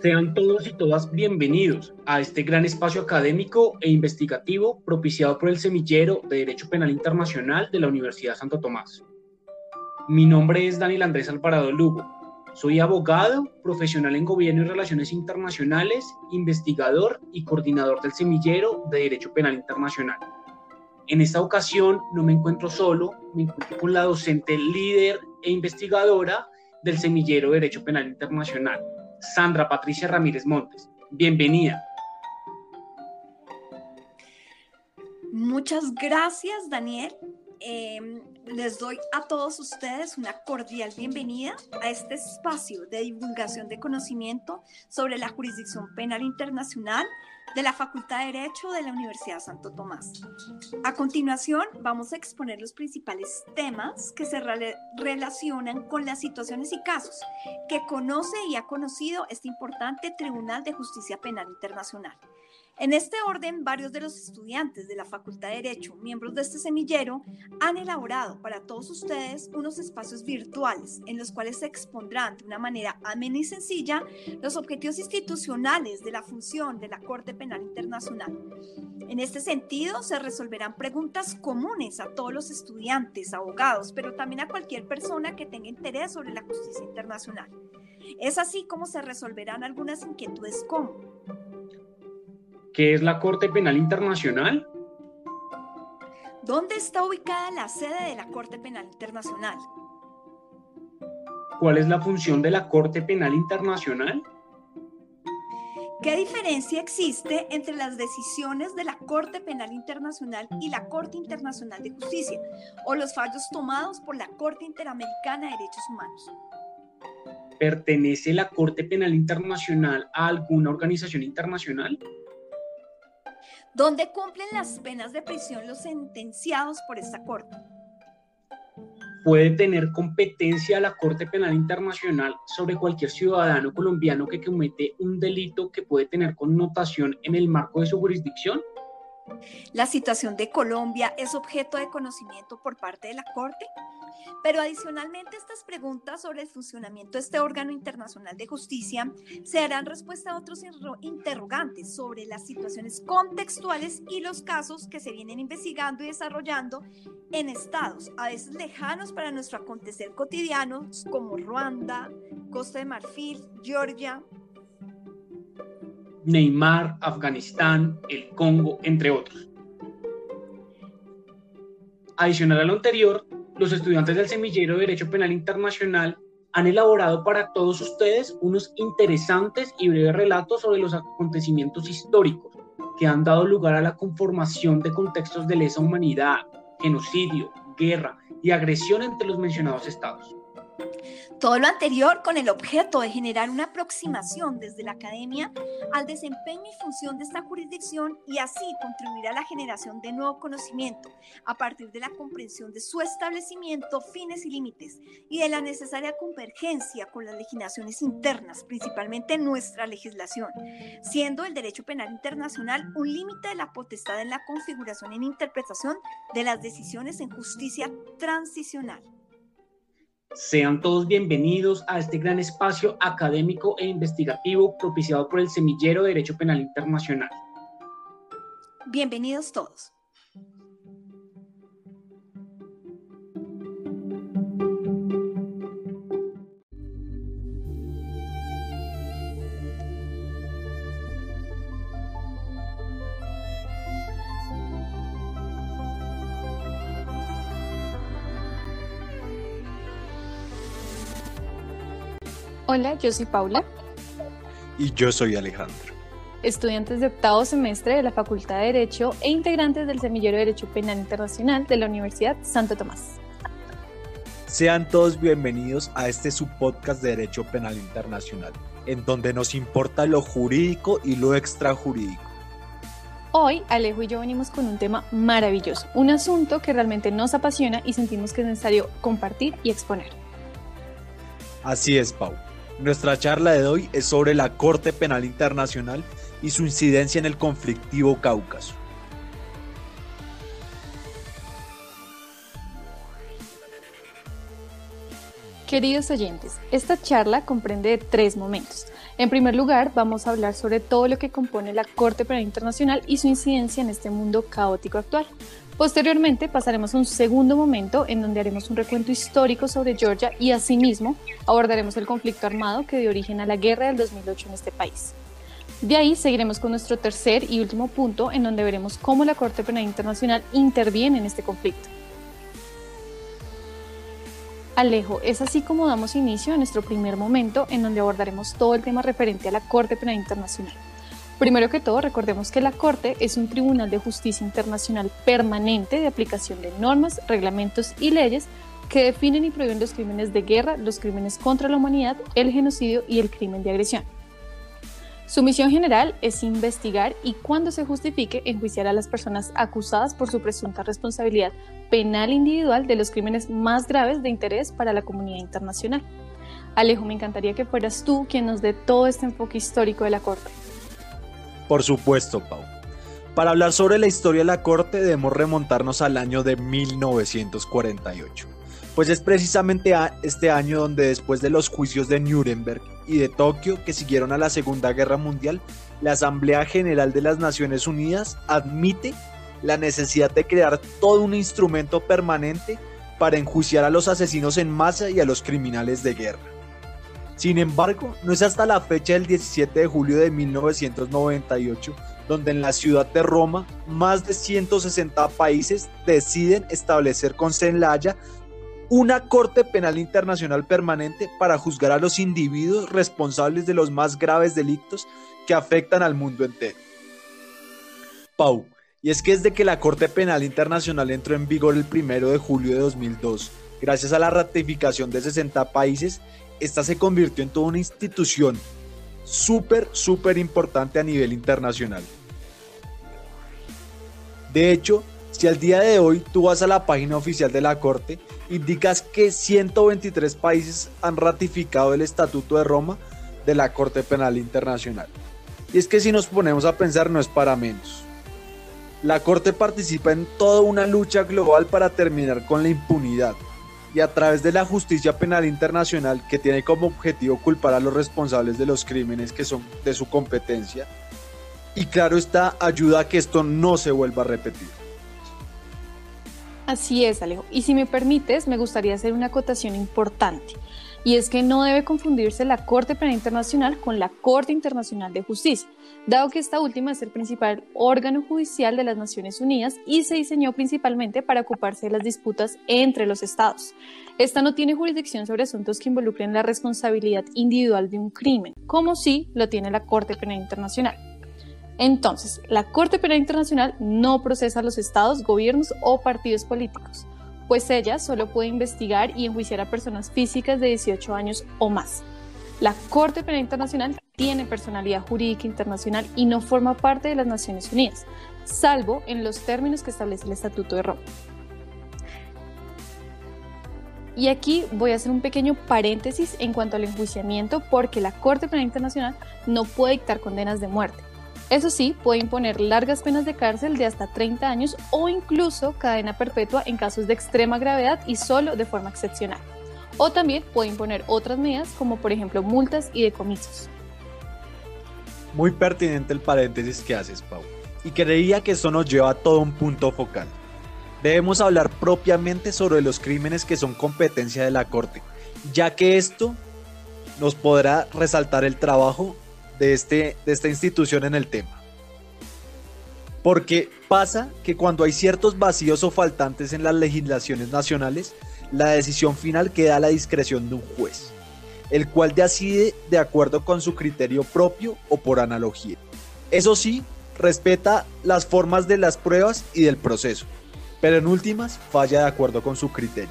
Sean todos y todas bienvenidos a este gran espacio académico e investigativo propiciado por el Semillero de Derecho Penal Internacional de la Universidad Santo Tomás. Mi nombre es Daniel Andrés Alvarado Lugo. Soy abogado, profesional en gobierno y relaciones internacionales, investigador y coordinador del Semillero de Derecho Penal Internacional. En esta ocasión no me encuentro solo, me encuentro con la docente líder e investigadora del Semillero de Derecho Penal Internacional, Sandra Patricia Ramírez Montes. Bienvenida. Muchas gracias, Daniel. Em, les doy a todos ustedes una cordial bienvenida a este espacio de divulgación de conocimiento sobre la jurisdicción penal internacional de la Facultad de Derecho de la Universidad Santo Tomás. A continuación, vamos a exponer los principales temas que se relacionan con las situaciones y casos que conoce y ha conocido este importante Tribunal de Justicia Penal Internacional. En este orden, varios de los estudiantes de la Facultad de Derecho, miembros de este semillero, han elaborado para todos ustedes unos espacios virtuales en los cuales se expondrán de una manera amena y sencilla los objetivos institucionales de la función de la Corte Penal Internacional. En este sentido, se resolverán preguntas comunes a todos los estudiantes, abogados, pero también a cualquier persona que tenga interés sobre la justicia internacional. Es así como se resolverán algunas inquietudes como ¿Qué es la Corte Penal Internacional? ¿Dónde está ubicada la sede de la Corte Penal Internacional? ¿Cuál es la función de la Corte Penal Internacional? ¿Qué diferencia existe entre las decisiones de la Corte Penal Internacional y la Corte Internacional de Justicia o los fallos tomados por la Corte Interamericana de Derechos Humanos? ¿Pertenece la Corte Penal Internacional a alguna organización internacional? ¿Dónde cumplen las penas de prisión los sentenciados por esta Corte. ¿Puede tener competencia la Corte Penal Internacional sobre cualquier ciudadano colombiano que comete un delito que puede tener connotación en el marco de su jurisdicción? La situación de Colombia es objeto de conocimiento por parte de la Corte. Pero adicionalmente estas preguntas sobre el funcionamiento de este órgano internacional de justicia se darán respuesta a otros interrogantes sobre las situaciones contextuales y los casos que se vienen investigando y desarrollando en estados a veces lejanos para nuestro acontecer cotidiano como Ruanda, Costa de Marfil, Georgia, Neymar, Afganistán, el Congo, entre otros. Adicional a lo anterior, los estudiantes del Semillero de Derecho Penal Internacional han elaborado para todos ustedes unos interesantes y breves relatos sobre los acontecimientos históricos que han dado lugar a la conformación de contextos de lesa humanidad, genocidio, guerra y agresión entre los mencionados estados. Todo lo anterior con el objeto de generar una aproximación desde la academia al desempeño y función de esta jurisdicción y así contribuir a la generación de nuevo conocimiento a partir de la comprensión de su establecimiento, fines y límites y de la necesaria convergencia con las legislaciones internas, principalmente nuestra legislación, siendo el derecho penal internacional un límite de la potestad en la configuración e interpretación de las decisiones en justicia transicional. Sean todos bienvenidos a este gran espacio académico e investigativo propiciado por el Semillero de Derecho Penal Internacional. Bienvenidos todos. Hola, yo soy Paula. Y yo soy Alejandro. Estudiantes de octavo semestre de la Facultad de Derecho e integrantes del Semillero de Derecho Penal Internacional de la Universidad Santo Tomás. Sean todos bienvenidos a este subpodcast de Derecho Penal Internacional, en donde nos importa lo jurídico y lo extrajurídico. Hoy Alejo y yo venimos con un tema maravilloso, un asunto que realmente nos apasiona y sentimos que es necesario compartir y exponer. Así es, Pau. Nuestra charla de hoy es sobre la Corte Penal Internacional y su incidencia en el conflictivo Cáucaso. Queridos oyentes, esta charla comprende tres momentos. En primer lugar, vamos a hablar sobre todo lo que compone la Corte Penal Internacional y su incidencia en este mundo caótico actual. Posteriormente pasaremos a un segundo momento en donde haremos un recuento histórico sobre Georgia y asimismo abordaremos el conflicto armado que dio origen a la guerra del 2008 en este país. De ahí seguiremos con nuestro tercer y último punto en donde veremos cómo la Corte Penal Internacional interviene en este conflicto. Alejo, es así como damos inicio a nuestro primer momento en donde abordaremos todo el tema referente a la Corte Penal Internacional. Primero que todo, recordemos que la Corte es un tribunal de justicia internacional permanente de aplicación de normas, reglamentos y leyes que definen y prohíben los crímenes de guerra, los crímenes contra la humanidad, el genocidio y el crimen de agresión. Su misión general es investigar y, cuando se justifique, enjuiciar a las personas acusadas por su presunta responsabilidad penal individual de los crímenes más graves de interés para la comunidad internacional. Alejo, me encantaría que fueras tú quien nos dé todo este enfoque histórico de la Corte. Por supuesto, Pau. Para hablar sobre la historia de la Corte debemos remontarnos al año de 1948, pues es precisamente este año donde después de los juicios de Nuremberg y de Tokio que siguieron a la Segunda Guerra Mundial, la Asamblea General de las Naciones Unidas admite la necesidad de crear todo un instrumento permanente para enjuiciar a los asesinos en masa y a los criminales de guerra. Sin embargo, no es hasta la fecha del 17 de julio de 1998 donde en la ciudad de Roma más de 160 países deciden establecer con Celaya una Corte Penal Internacional permanente para juzgar a los individuos responsables de los más graves delitos que afectan al mundo entero. Pau, y es que desde que la Corte Penal Internacional entró en vigor el 1 de julio de 2002, gracias a la ratificación de 60 países, esta se convirtió en toda una institución súper, súper importante a nivel internacional. De hecho, si al día de hoy tú vas a la página oficial de la Corte, indicas que 123 países han ratificado el Estatuto de Roma de la Corte Penal Internacional. Y es que si nos ponemos a pensar no es para menos. La Corte participa en toda una lucha global para terminar con la impunidad, y a través de la justicia penal internacional que tiene como objetivo culpar a los responsables de los crímenes que son de su competencia. Y claro está, ayuda a que esto no se vuelva a repetir. Así es, Alejo. Y si me permites, me gustaría hacer una acotación importante. Y es que no debe confundirse la Corte Penal Internacional con la Corte Internacional de Justicia, dado que esta última es el principal órgano judicial de las Naciones Unidas y se diseñó principalmente para ocuparse de las disputas entre los estados. Esta no tiene jurisdicción sobre asuntos que involucren la responsabilidad individual de un crimen, como sí lo tiene la Corte Penal Internacional. Entonces, la Corte Penal Internacional no procesa a los estados, gobiernos o partidos políticos pues ella solo puede investigar y enjuiciar a personas físicas de 18 años o más. La Corte Penal Internacional tiene personalidad jurídica internacional y no forma parte de las Naciones Unidas, salvo en los términos que establece el Estatuto de Roma. Y aquí voy a hacer un pequeño paréntesis en cuanto al enjuiciamiento porque la Corte Penal Internacional no puede dictar condenas de muerte. Eso sí, puede imponer largas penas de cárcel de hasta 30 años o incluso cadena perpetua en casos de extrema gravedad y solo de forma excepcional. O también puede imponer otras medidas como por ejemplo multas y decomisos. Muy pertinente el paréntesis que haces, Pau. Y creía que eso nos lleva a todo un punto focal. Debemos hablar propiamente sobre los crímenes que son competencia de la Corte, ya que esto nos podrá resaltar el trabajo de, este, de esta institución en el tema. Porque pasa que cuando hay ciertos vacíos o faltantes en las legislaciones nacionales, la decisión final queda a la discreción de un juez, el cual decide de acuerdo con su criterio propio o por analogía. Eso sí, respeta las formas de las pruebas y del proceso, pero en últimas falla de acuerdo con su criterio.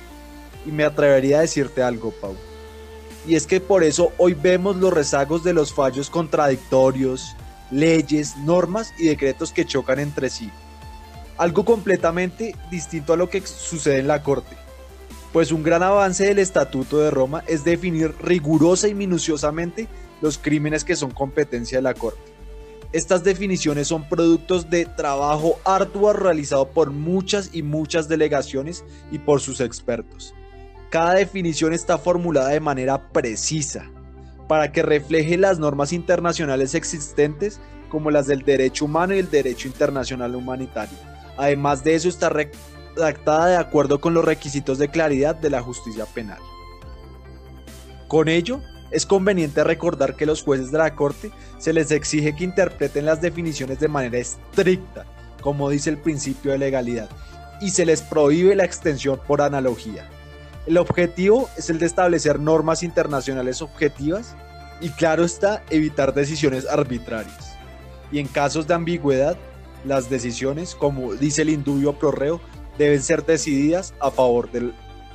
Y me atrevería a decirte algo, Pau y es que por eso hoy vemos los rezagos de los fallos contradictorios, leyes, normas y decretos que chocan entre sí. Algo completamente distinto a lo que sucede en la Corte. Pues un gran avance del Estatuto de Roma es definir rigurosa y minuciosamente los crímenes que son competencia de la Corte. Estas definiciones son productos de trabajo arduo realizado por muchas y muchas delegaciones y por sus expertos. Cada definición está formulada de manera precisa, para que refleje las normas internacionales existentes como las del derecho humano y el derecho internacional humanitario. Además de eso está redactada de acuerdo con los requisitos de claridad de la justicia penal. Con ello, es conveniente recordar que los jueces de la Corte se les exige que interpreten las definiciones de manera estricta, como dice el principio de legalidad, y se les prohíbe la extensión por analogía. El objetivo es el de establecer normas internacionales objetivas y claro está evitar decisiones arbitrarias. Y en casos de ambigüedad, las decisiones, como dice el indubio pro reo, deben ser decididas a favor del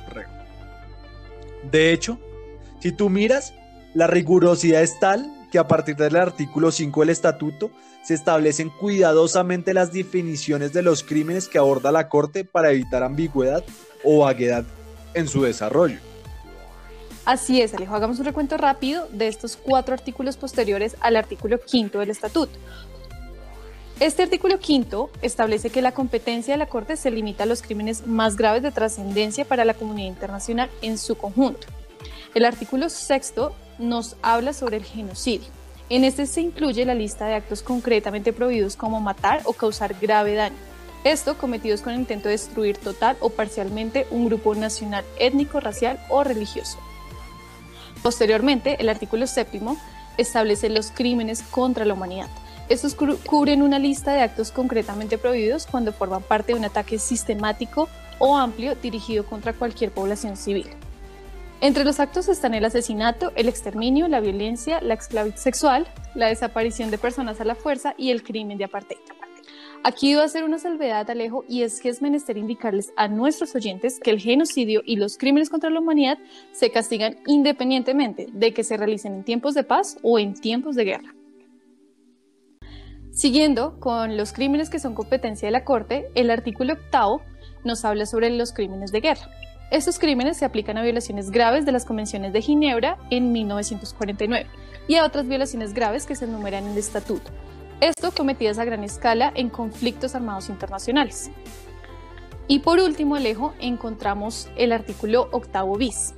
reo. De hecho, si tú miras, la rigurosidad es tal que a partir del artículo 5 del estatuto se establecen cuidadosamente las definiciones de los crímenes que aborda la Corte para evitar ambigüedad o vaguedad en su desarrollo. Así es, Alejo, hagamos un recuento rápido de estos cuatro artículos posteriores al artículo quinto del estatuto. Este artículo quinto establece que la competencia de la Corte se limita a los crímenes más graves de trascendencia para la comunidad internacional en su conjunto. El artículo sexto nos habla sobre el genocidio. En este se incluye la lista de actos concretamente prohibidos como matar o causar grave daño. Esto cometidos con el intento de destruir total o parcialmente un grupo nacional, étnico, racial o religioso. Posteriormente, el artículo séptimo establece los crímenes contra la humanidad. Estos cubren una lista de actos concretamente prohibidos cuando forman parte de un ataque sistemático o amplio dirigido contra cualquier población civil. Entre los actos están el asesinato, el exterminio, la violencia, la esclavitud sexual, la desaparición de personas a la fuerza y el crimen de apartheid. Aquí voy a hacer una salvedad, Alejo, y es que es menester indicarles a nuestros oyentes que el genocidio y los crímenes contra la humanidad se castigan independientemente de que se realicen en tiempos de paz o en tiempos de guerra. Siguiendo con los crímenes que son competencia de la Corte, el artículo octavo nos habla sobre los crímenes de guerra. Estos crímenes se aplican a violaciones graves de las convenciones de Ginebra en 1949 y a otras violaciones graves que se enumeran en el estatuto. Esto cometidas a gran escala en conflictos armados internacionales. Y por último, Alejo, encontramos el artículo octavo bis.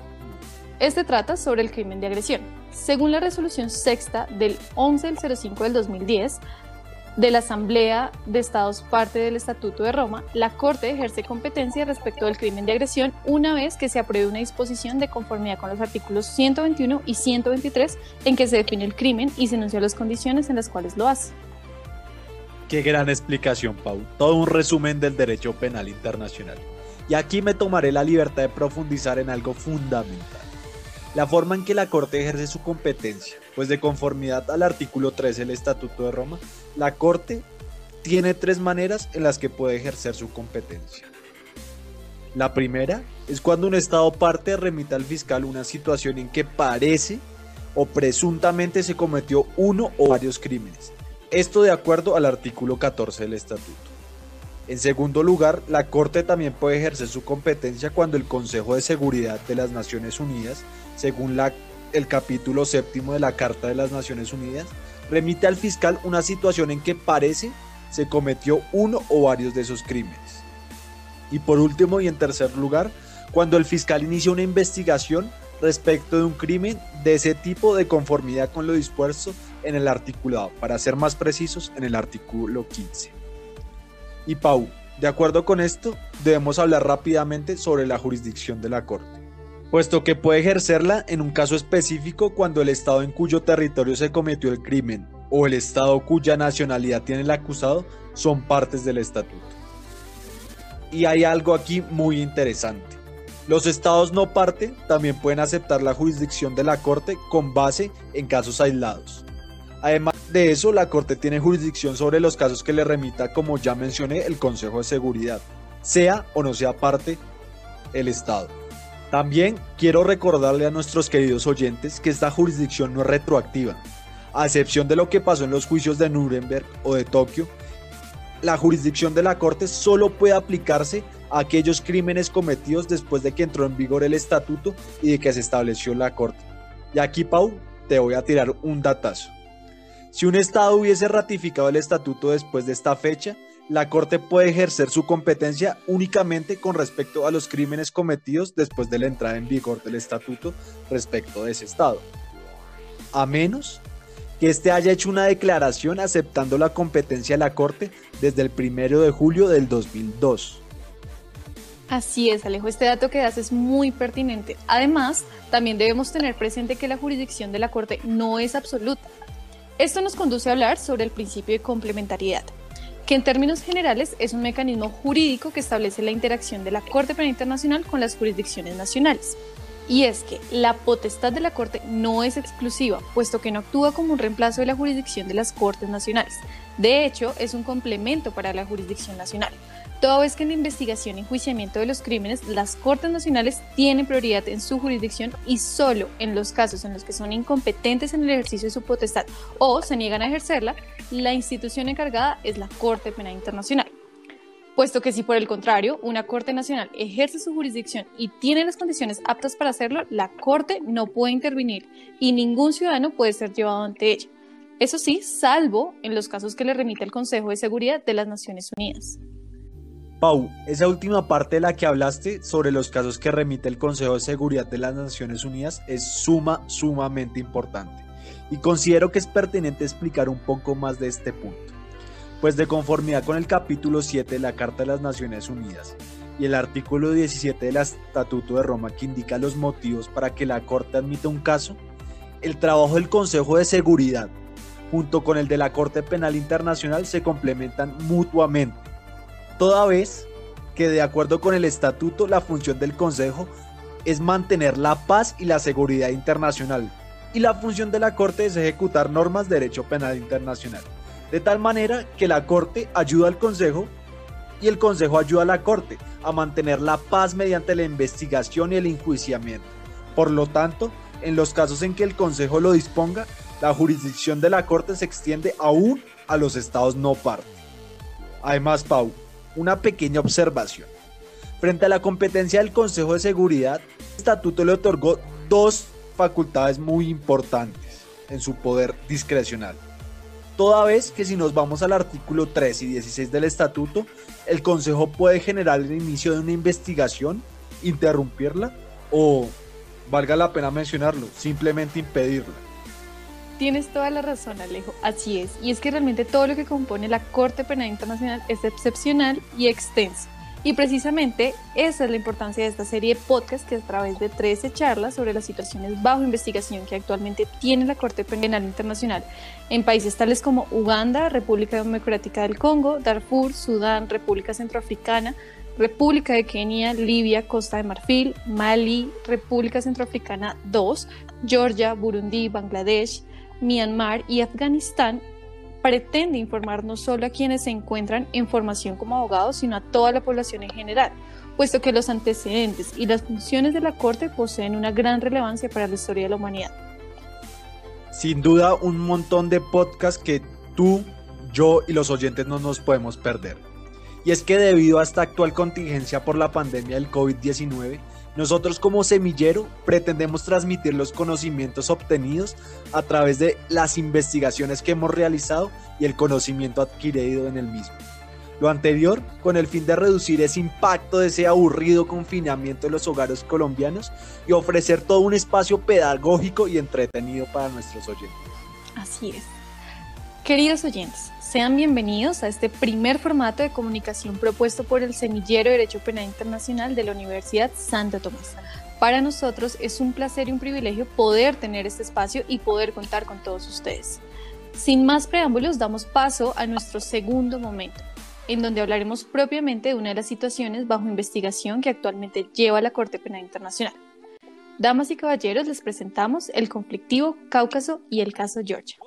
Este trata sobre el crimen de agresión. Según la resolución sexta del 11 del 05 del 2010, de la Asamblea de Estados parte del Estatuto de Roma, la Corte ejerce competencia respecto del crimen de agresión una vez que se apruebe una disposición de conformidad con los artículos 121 y 123 en que se define el crimen y se enuncian las condiciones en las cuales lo hace. Qué gran explicación, Pau. Todo un resumen del derecho penal internacional. Y aquí me tomaré la libertad de profundizar en algo fundamental la forma en que la Corte ejerce su competencia, pues de conformidad al artículo 13 del Estatuto de Roma, la Corte tiene tres maneras en las que puede ejercer su competencia. La primera es cuando un Estado parte remita al fiscal una situación en que parece o presuntamente se cometió uno o varios crímenes. Esto de acuerdo al artículo 14 del Estatuto. En segundo lugar, la Corte también puede ejercer su competencia cuando el Consejo de Seguridad de las Naciones Unidas según el capítulo séptimo de la Carta de las Naciones Unidas, remite al fiscal una situación en que parece se cometió uno o varios de esos crímenes. Y por último y en tercer lugar, cuando el fiscal inicia una investigación respecto de un crimen de ese tipo de conformidad con lo dispuesto en el articulado, para ser más precisos, en el artículo 15. Y Pau, de acuerdo con esto, debemos hablar rápidamente sobre la jurisdicción de la Corte puesto que puede ejercerla en un caso específico cuando el Estado en cuyo territorio se cometió el crimen o el Estado cuya nacionalidad tiene el acusado son partes del estatuto. Y hay algo aquí muy interesante. Los estados no parte también pueden aceptar la jurisdicción de la Corte con base en casos aislados. Además de eso, la Corte tiene jurisdicción sobre los casos que le remita, como ya mencioné, el Consejo de Seguridad, sea o no sea parte el Estado. También quiero recordarle a nuestros queridos oyentes que esta jurisdicción no es retroactiva. A excepción de lo que pasó en los juicios de Nuremberg o de Tokio, la jurisdicción de la Corte solo puede aplicarse a aquellos crímenes cometidos después de que entró en vigor el estatuto y de que se estableció la Corte. Y aquí, Pau, te voy a tirar un datazo. Si un Estado hubiese ratificado el estatuto después de esta fecha, la Corte puede ejercer su competencia únicamente con respecto a los crímenes cometidos después de la entrada en vigor del estatuto respecto de ese Estado. a menos que éste haya hecho una declaración aceptando la competencia de la Corte desde el 1 de julio del 2002. Así es, Alejo, este dato que das es muy pertinente. Además, también debemos tener presente que la jurisdicción de la Corte no es absoluta. Esto nos conduce a hablar sobre el principio de complementariedad, que en términos generales es un mecanismo jurídico que establece la interacción de la Corte Penal Internacional con las jurisdicciones nacionales. Y es que la potestad de la Corte no es exclusiva, puesto que no actúa como un reemplazo de la jurisdicción de las Cortes nacionales. De hecho, es un complemento para la jurisdicción nacional toda vez que en la investigación y enjuiciamiento de los crímenes las Cortes Nacionales tienen prioridad en su jurisdicción y solo en los casos en los que son incompetentes en el ejercicio de su potestad o se niegan a ejercerla, la institución encargada es la Corte Penal Internacional. Puesto que si por el contrario una Corte Nacional ejerce su jurisdicción y tiene las condiciones aptas para hacerlo, la Corte no puede intervenir y ningún ciudadano puede ser llevado ante ella. Eso sí, salvo en los casos que le remite el Consejo de Seguridad de las Naciones Unidas. Pau, esa última parte de la que hablaste sobre los casos que remite el Consejo de Seguridad de las Naciones Unidas es suma, sumamente importante. Y considero que es pertinente explicar un poco más de este punto. Pues de conformidad con el capítulo 7 de la Carta de las Naciones Unidas y el artículo 17 del Estatuto de Roma que indica los motivos para que la Corte admita un caso, el trabajo del Consejo de Seguridad junto con el de la Corte Penal Internacional se complementan mutuamente toda vez que de acuerdo con el estatuto la función del Consejo es mantener la paz y la seguridad internacional y la función de la Corte es ejecutar normas de derecho penal internacional. De tal manera que la Corte ayuda al Consejo y el Consejo ayuda a la Corte a mantener la paz mediante la investigación y el enjuiciamiento. Por lo tanto, en los casos en que el Consejo lo disponga, la jurisdicción de la Corte se extiende aún a los estados no parte. Además, Pau, una pequeña observación. Frente a la competencia del Consejo de Seguridad, el estatuto le otorgó dos facultades muy importantes en su poder discrecional. Toda vez que si nos vamos al artículo 3 y 16 del estatuto, el Consejo puede generar el inicio de una investigación, interrumpirla o, valga la pena mencionarlo, simplemente impedirla. Tienes toda la razón, Alejo. Así es. Y es que realmente todo lo que compone la Corte Penal Internacional es excepcional y extenso. Y precisamente esa es la importancia de esta serie de podcast que a través de 13 charlas sobre las situaciones bajo investigación que actualmente tiene la Corte Penal Internacional en países tales como Uganda, República Democrática del Congo, Darfur, Sudán, República Centroafricana, República de Kenia, Libia, Costa de Marfil, Mali, República Centroafricana 2, Georgia, Burundi, Bangladesh, Myanmar y Afganistán pretende informar no solo a quienes se encuentran en formación como abogados, sino a toda la población en general, puesto que los antecedentes y las funciones de la Corte poseen una gran relevancia para la historia de la humanidad. Sin duda, un montón de podcasts que tú, yo y los oyentes no nos podemos perder. Y es que debido a esta actual contingencia por la pandemia del COVID-19, nosotros como semillero pretendemos transmitir los conocimientos obtenidos a través de las investigaciones que hemos realizado y el conocimiento adquirido en el mismo. Lo anterior con el fin de reducir ese impacto de ese aburrido confinamiento de los hogares colombianos y ofrecer todo un espacio pedagógico y entretenido para nuestros oyentes. Así es. Queridos oyentes, sean bienvenidos a este primer formato de comunicación propuesto por el Semillero de Derecho Penal Internacional de la Universidad Santo Tomás. Para nosotros es un placer y un privilegio poder tener este espacio y poder contar con todos ustedes. Sin más preámbulos, damos paso a nuestro segundo momento, en donde hablaremos propiamente de una de las situaciones bajo investigación que actualmente lleva la Corte Penal Internacional. Damas y caballeros, les presentamos el conflictivo Cáucaso y el caso Georgia.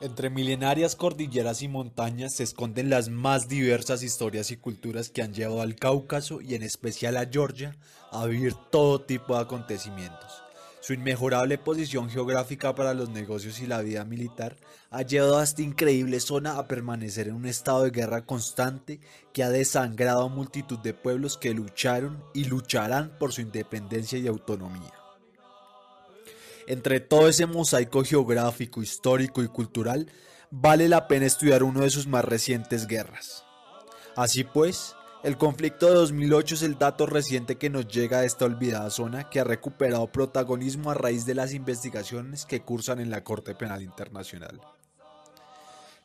Entre milenarias cordilleras y montañas se esconden las más diversas historias y culturas que han llevado al Cáucaso y en especial a Georgia a vivir todo tipo de acontecimientos. Su inmejorable posición geográfica para los negocios y la vida militar ha llevado a esta increíble zona a permanecer en un estado de guerra constante que ha desangrado a multitud de pueblos que lucharon y lucharán por su independencia y autonomía. Entre todo ese mosaico geográfico, histórico y cultural, vale la pena estudiar uno de sus más recientes guerras. Así pues, el conflicto de 2008 es el dato reciente que nos llega a esta olvidada zona que ha recuperado protagonismo a raíz de las investigaciones que cursan en la Corte Penal Internacional.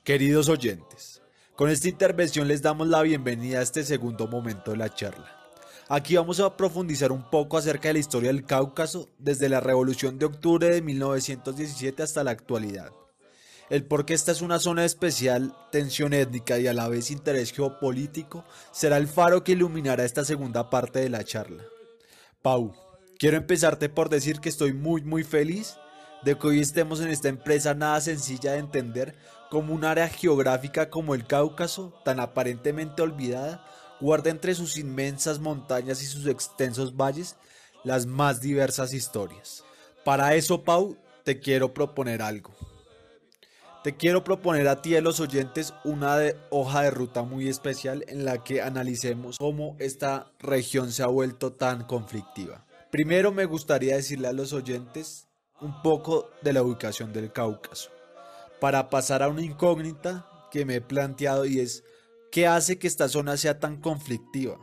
Queridos oyentes, con esta intervención les damos la bienvenida a este segundo momento de la charla. Aquí vamos a profundizar un poco acerca de la historia del Cáucaso desde la Revolución de Octubre de 1917 hasta la actualidad. El por qué esta es una zona de especial tensión étnica y a la vez interés geopolítico será el faro que iluminará esta segunda parte de la charla. Pau, quiero empezarte por decir que estoy muy muy feliz de que hoy estemos en esta empresa nada sencilla de entender como un área geográfica como el Cáucaso, tan aparentemente olvidada, guarda entre sus inmensas montañas y sus extensos valles las más diversas historias. Para eso, Pau, te quiero proponer algo. Te quiero proponer a ti y a los oyentes una hoja de ruta muy especial en la que analicemos cómo esta región se ha vuelto tan conflictiva. Primero me gustaría decirle a los oyentes un poco de la ubicación del Cáucaso, para pasar a una incógnita que me he planteado y es ¿qué hace que esta zona sea tan conflictiva?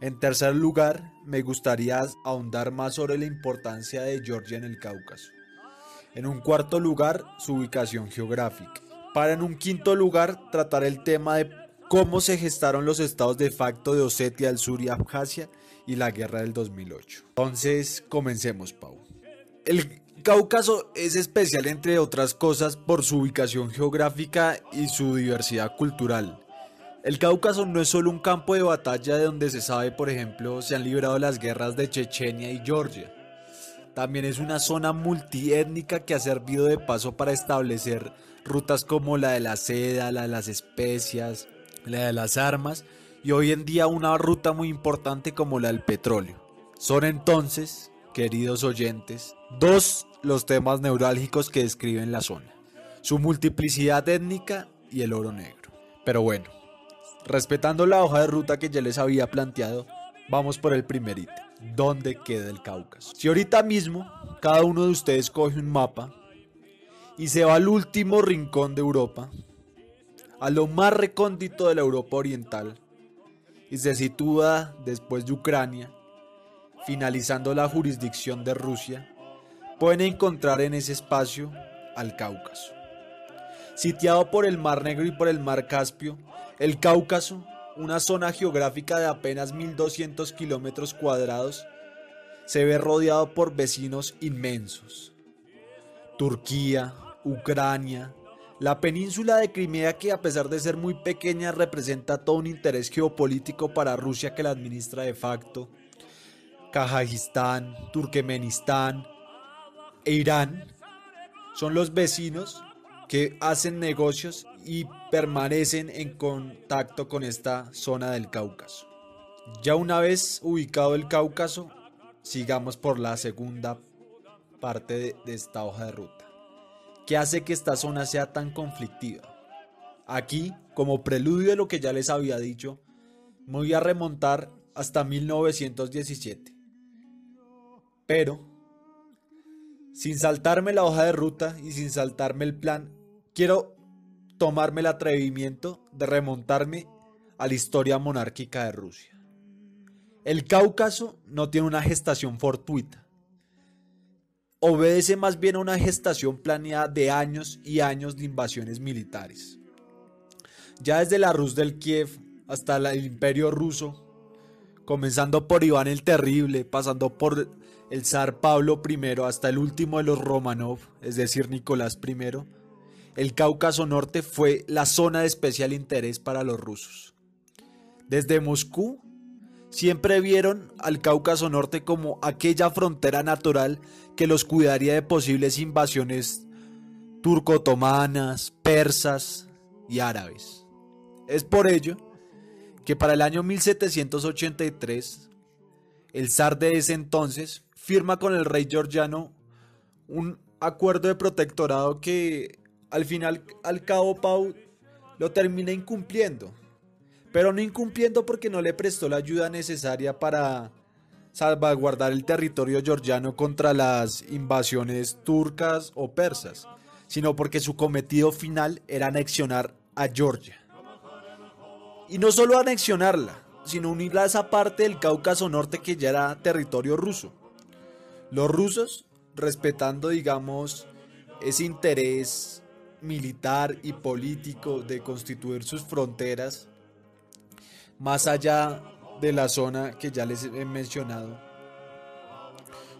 En tercer lugar, me gustaría ahondar más sobre la importancia de Georgia en el Cáucaso. En un cuarto lugar, su ubicación geográfica. Para en un quinto lugar, tratar el tema de cómo se gestaron los estados de facto de Osetia del Sur y Abjasia y la guerra del 2008. Entonces, comencemos, Pau. El Cáucaso es especial, entre otras cosas, por su ubicación geográfica y su diversidad cultural. El Cáucaso no es solo un campo de batalla de donde se sabe, por ejemplo, se han librado las guerras de Chechenia y Georgia. También es una zona multiétnica que ha servido de paso para establecer rutas como la de la seda, la de las especias, la de las armas y hoy en día una ruta muy importante como la del petróleo. Son entonces, queridos oyentes, dos los temas neurálgicos que describen la zona, su multiplicidad étnica y el oro negro. Pero bueno, respetando la hoja de ruta que ya les había planteado, vamos por el primer ítem dónde queda el Cáucaso. Si ahorita mismo cada uno de ustedes coge un mapa y se va al último rincón de Europa, a lo más recóndito de la Europa Oriental, y se sitúa después de Ucrania, finalizando la jurisdicción de Rusia, pueden encontrar en ese espacio al Cáucaso. Sitiado por el Mar Negro y por el Mar Caspio, el Cáucaso una zona geográfica de apenas 1.200 kilómetros cuadrados, se ve rodeado por vecinos inmensos. Turquía, Ucrania, la península de Crimea que a pesar de ser muy pequeña representa todo un interés geopolítico para Rusia que la administra de facto, Kazajistán, Turkmenistán e Irán son los vecinos que hacen negocios y permanecen en contacto con esta zona del Cáucaso. Ya una vez ubicado el Cáucaso, sigamos por la segunda parte de, esta hoja de ruta. ¿Qué hace que esta zona sea tan conflictiva? Aquí, como preludio de lo que ya les había dicho, me voy a remontar hasta 1917. Pero, sin saltarme la hoja de ruta y sin saltarme el plan, quiero tomarme el atrevimiento de remontarme a la historia monárquica de Rusia. El Cáucaso no tiene una gestación fortuita. Obedece más bien a una gestación planeada de años y años de invasiones militares. Ya desde la Rus del Kiev hasta el Imperio ruso, comenzando por Iván el Terrible, pasando por el zar Pablo I hasta el último de los Romanov, es decir, Nicolás I, el Cáucaso Norte fue la zona de especial interés para los rusos. Desde Moscú, siempre vieron al Cáucaso Norte como aquella frontera natural que los cuidaría de posibles invasiones turco-otomanas, persas y árabes. Es por ello que para el año 1783, el zar de ese entonces firma con el rey georgiano un acuerdo de protectorado que al final, al cabo, Pau lo termina incumpliendo. Pero no incumpliendo porque no le prestó la ayuda necesaria para salvaguardar el territorio georgiano contra las invasiones turcas o persas, sino porque su cometido final era anexionar a Georgia. Y no solo anexionarla, sino unirla a esa parte del Cáucaso Norte que ya era territorio ruso. Los rusos, respetando, digamos, ese interés militar y político de constituir sus fronteras, más allá de la zona que ya les he mencionado,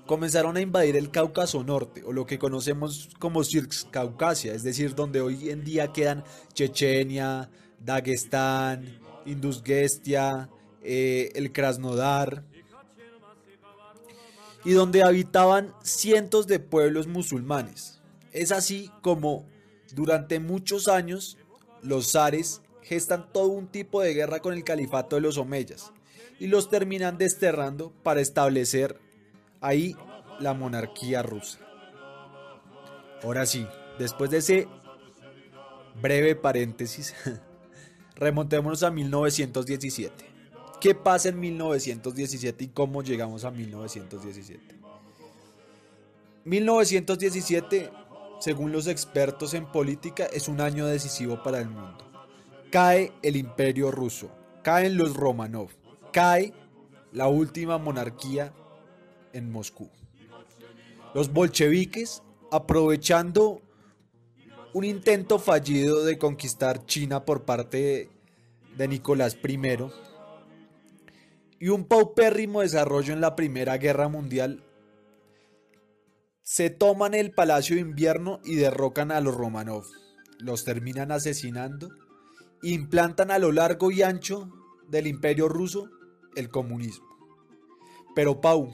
comenzaron a invadir el Cáucaso Norte, o lo que conocemos como Caucasia, es decir, donde hoy en día quedan Chechenia, Dagestán, Indusgestia, eh, el Krasnodar, y donde habitaban cientos de pueblos musulmanes. Es así como durante muchos años los zares gestan todo un tipo de guerra con el califato de los omeyas y los terminan desterrando para establecer ahí la monarquía rusa. Ahora sí, después de ese breve paréntesis, remontémonos a 1917. ¿Qué pasa en 1917 y cómo llegamos a 1917? 1917, según los expertos en política, es un año decisivo para el mundo. Cae el imperio ruso, caen los Romanov, cae la última monarquía en Moscú. Los bolcheviques, aprovechando un intento fallido de conquistar China por parte de Nicolás I y un paupérrimo desarrollo en la Primera Guerra Mundial, se toman el Palacio de Invierno y derrocan a los Romanov. Los terminan asesinando, implantan a lo largo y ancho del imperio ruso el comunismo. Pero Pau,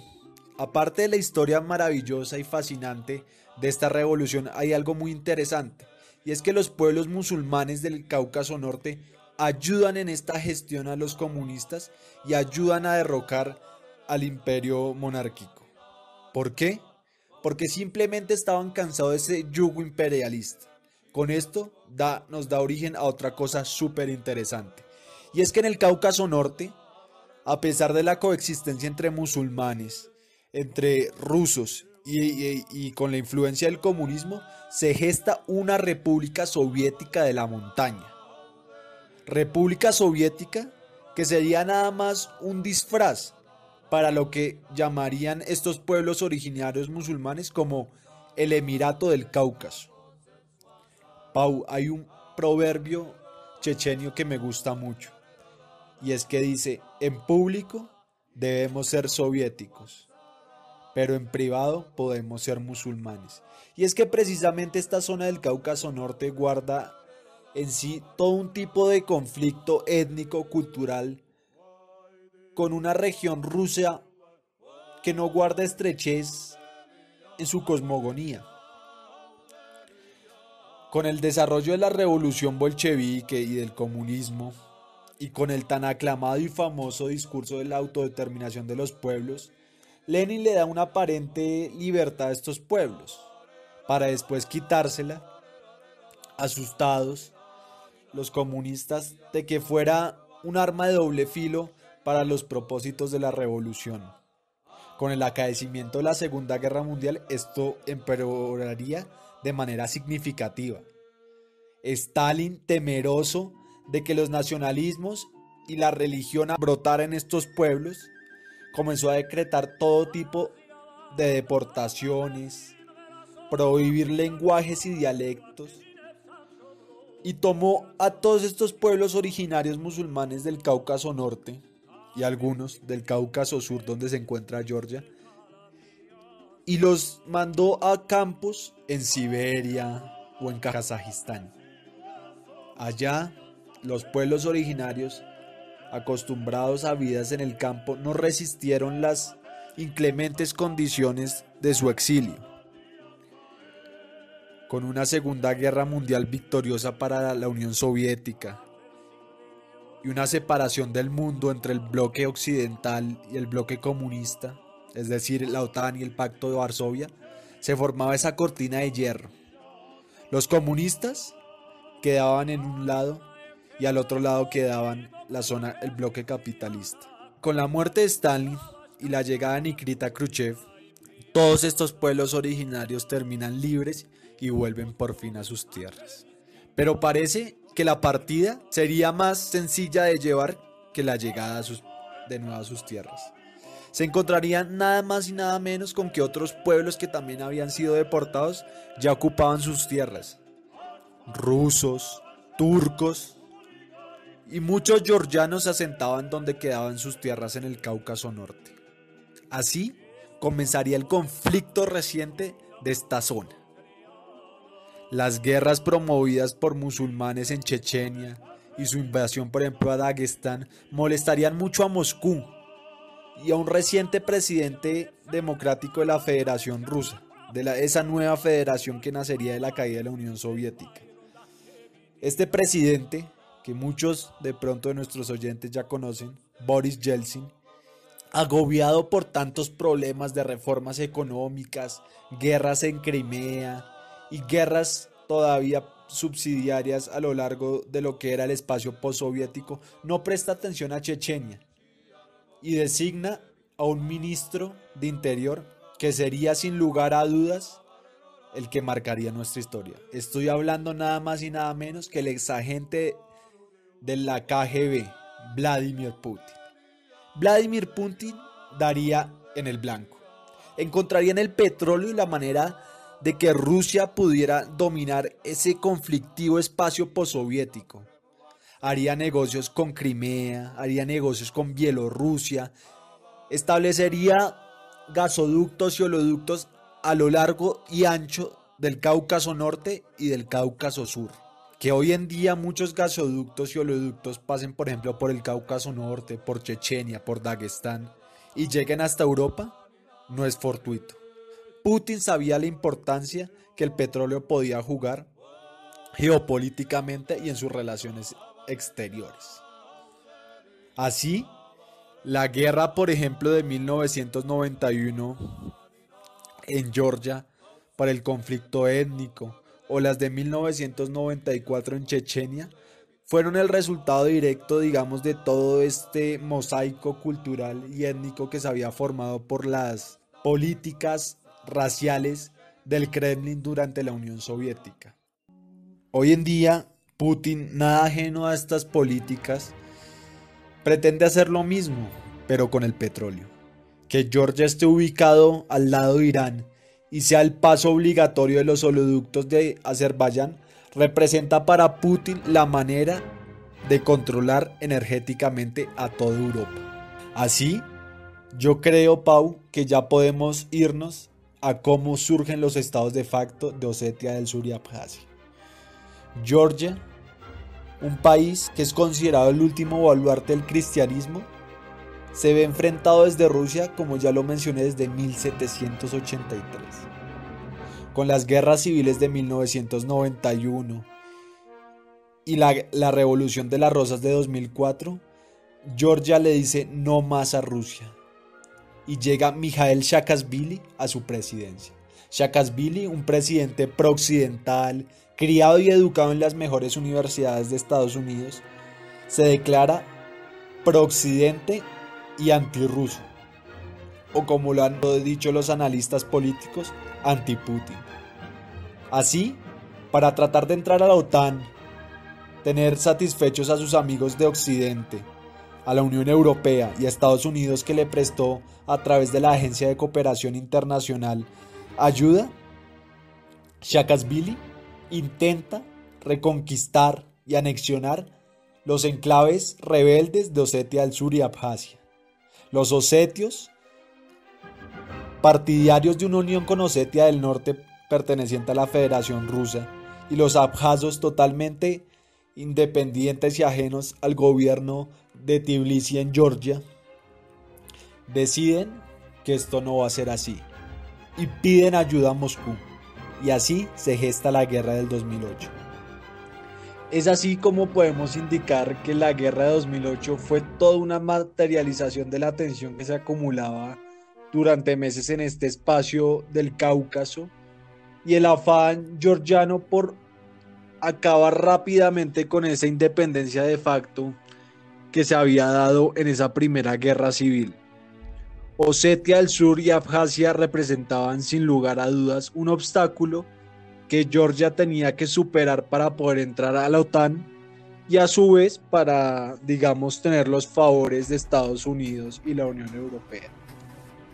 aparte de la historia maravillosa y fascinante de esta revolución, hay algo muy interesante, y es que los pueblos musulmanes del Cáucaso Norte ayudan en esta gestión a los comunistas y ayudan a derrocar al imperio monárquico. ¿Por qué? Porque simplemente estaban cansados de ese yugo imperialista. Con esto da, nos da origen a otra cosa súper interesante. Y es que en el Cáucaso Norte, a pesar de la coexistencia entre musulmanes, entre rusos y, y, con la influencia del comunismo, se gesta una república soviética de la montaña. República Soviética que sería nada más un disfraz para lo que llamarían estos pueblos originarios musulmanes como el Emirato del Cáucaso. Pau, hay un proverbio chechenio que me gusta mucho y es que dice, en público debemos ser soviéticos, pero en privado podemos ser musulmanes. Y es que precisamente esta zona del Cáucaso Norte guarda en sí todo un tipo de conflicto étnico, cultural, con una región rusa que no guarda estrechez en su cosmogonía. Con el desarrollo de la revolución bolchevique y del comunismo, y con el tan aclamado y famoso discurso de la autodeterminación de los pueblos, Lenin le da una aparente libertad a estos pueblos, para después quitársela, asustados, los comunistas de que fuera un arma de doble filo para los propósitos de la revolución. Con el acaecimiento de la Segunda Guerra Mundial esto empeoraría de manera significativa. Stalin, temeroso de que los nacionalismos y la religión brotara en estos pueblos, comenzó a decretar todo tipo de deportaciones, prohibir lenguajes y dialectos, y tomó a todos estos pueblos originarios musulmanes del Cáucaso Norte y algunos del Cáucaso Sur donde se encuentra Georgia y los mandó a campos en Siberia o en Kazajistán. Allá los pueblos originarios acostumbrados a vidas en el campo no resistieron las inclementes condiciones de su exilio con una Segunda Guerra Mundial victoriosa para la Unión Soviética y una separación del mundo entre el bloque occidental y el bloque comunista, es decir, la OTAN y el Pacto de Varsovia, se formaba esa cortina de hierro. Los comunistas quedaban en un lado y al otro lado quedaban la zona, el bloque capitalista. Con la muerte de Stalin y la llegada de Nikita Khrushchev, todos estos pueblos originarios terminan libres y vuelven por fin a sus tierras. Pero parece que la partida sería más sencilla de llevar que la llegada de nuevo a sus tierras. Se encontrarían nada más y nada menos con que otros pueblos que también habían sido deportados ya ocupaban sus tierras. Rusos, turcos y muchos georgianos se asentaban donde quedaban sus tierras en el Cáucaso Norte. Así comenzaría el conflicto reciente de esta zona. Las guerras promovidas por musulmanes en Chechenia y su invasión, por ejemplo, a Dagestán, molestarían mucho a Moscú y a un reciente presidente democrático de la Federación Rusa, de la, esa nueva federación que nacería de la caída de la Unión Soviética. Este presidente, que muchos de pronto de nuestros oyentes ya conocen, Boris Yeltsin, agobiado por tantos problemas de reformas económicas, guerras en Crimea y guerras todavía subsidiarias a lo largo de lo que era el espacio postsoviético, no presta atención a Chechenia y designa a un ministro de Interior que sería sin lugar a dudas el que marcaría nuestra historia. Estoy hablando nada más y nada menos que el exagente de la KGB, Vladimir Putin. Vladimir Putin daría en el blanco. Encontrarían el petróleo y la manera de que Rusia pudiera dominar ese conflictivo espacio postsoviético. Haría negocios con Crimea, haría negocios con Bielorrusia, establecería gasoductos y oleoductos a lo largo y ancho del Cáucaso Norte y del Cáucaso Sur que hoy en día muchos gasoductos y oleoductos pasen, por ejemplo, por el Cáucaso Norte, por Chechenia, por Dagestán y lleguen hasta Europa, no es fortuito. Putin sabía la importancia que el petróleo podía jugar geopolíticamente y en sus relaciones exteriores. Así, la guerra, por ejemplo, de 1991 en Georgia para el conflicto étnico, o las de 1994 en Chechenia fueron el resultado directo, digamos, de todo este mosaico cultural y étnico que se había formado por las políticas raciales del Kremlin durante la Unión Soviética. Hoy en día, Putin, nada ajeno a estas políticas, pretende hacer lo mismo, pero con el petróleo. Que Georgia esté ubicado al lado de Irán y sea el paso obligatorio de los oleoductos de Azerbaiyán, representa para Putin la manera de controlar energéticamente a toda Europa. Así, yo creo, Pau, que ya podemos irnos a cómo surgen los estados de facto de Osetia del Sur y Abjasia. Georgia, un país que es considerado el último baluarte del cristianismo, se ve enfrentado desde Rusia, como ya lo mencioné, desde 1783. Con las guerras civiles de 1991 y la, la revolución de las rosas de 2004, Georgia le dice no más a Rusia. Y llega Mikhail Saakashvili a su presidencia. Saakashvili, un presidente prooccidental, criado y educado en las mejores universidades de Estados Unidos, se declara prooccidente y antirruso, o como lo han dicho los analistas políticos, anti-Putin. Así, para tratar de entrar a la OTAN, tener satisfechos a sus amigos de Occidente, a la Unión Europea y a Estados Unidos que le prestó a través de la Agencia de Cooperación Internacional ayuda, Shakasvili intenta reconquistar y anexionar los enclaves rebeldes de Osetia del Sur y Abjasia. Los osetios, partidarios de una unión con Osetia del Norte perteneciente a la Federación Rusa, y los abjazos totalmente independientes y ajenos al gobierno de Tbilisi en Georgia, deciden que esto no va a ser así y piden ayuda a Moscú. Y así se gesta la guerra del 2008. Es así como podemos indicar que la guerra de 2008 fue toda una materialización de la tensión que se acumulaba durante meses en este espacio del Cáucaso y el afán georgiano por acabar rápidamente con esa independencia de facto que se había dado en esa primera guerra civil. Osetia del Sur y Abjasia representaban sin lugar a dudas un obstáculo que Georgia tenía que superar para poder entrar a la OTAN y a su vez para, digamos, tener los favores de Estados Unidos y la Unión Europea.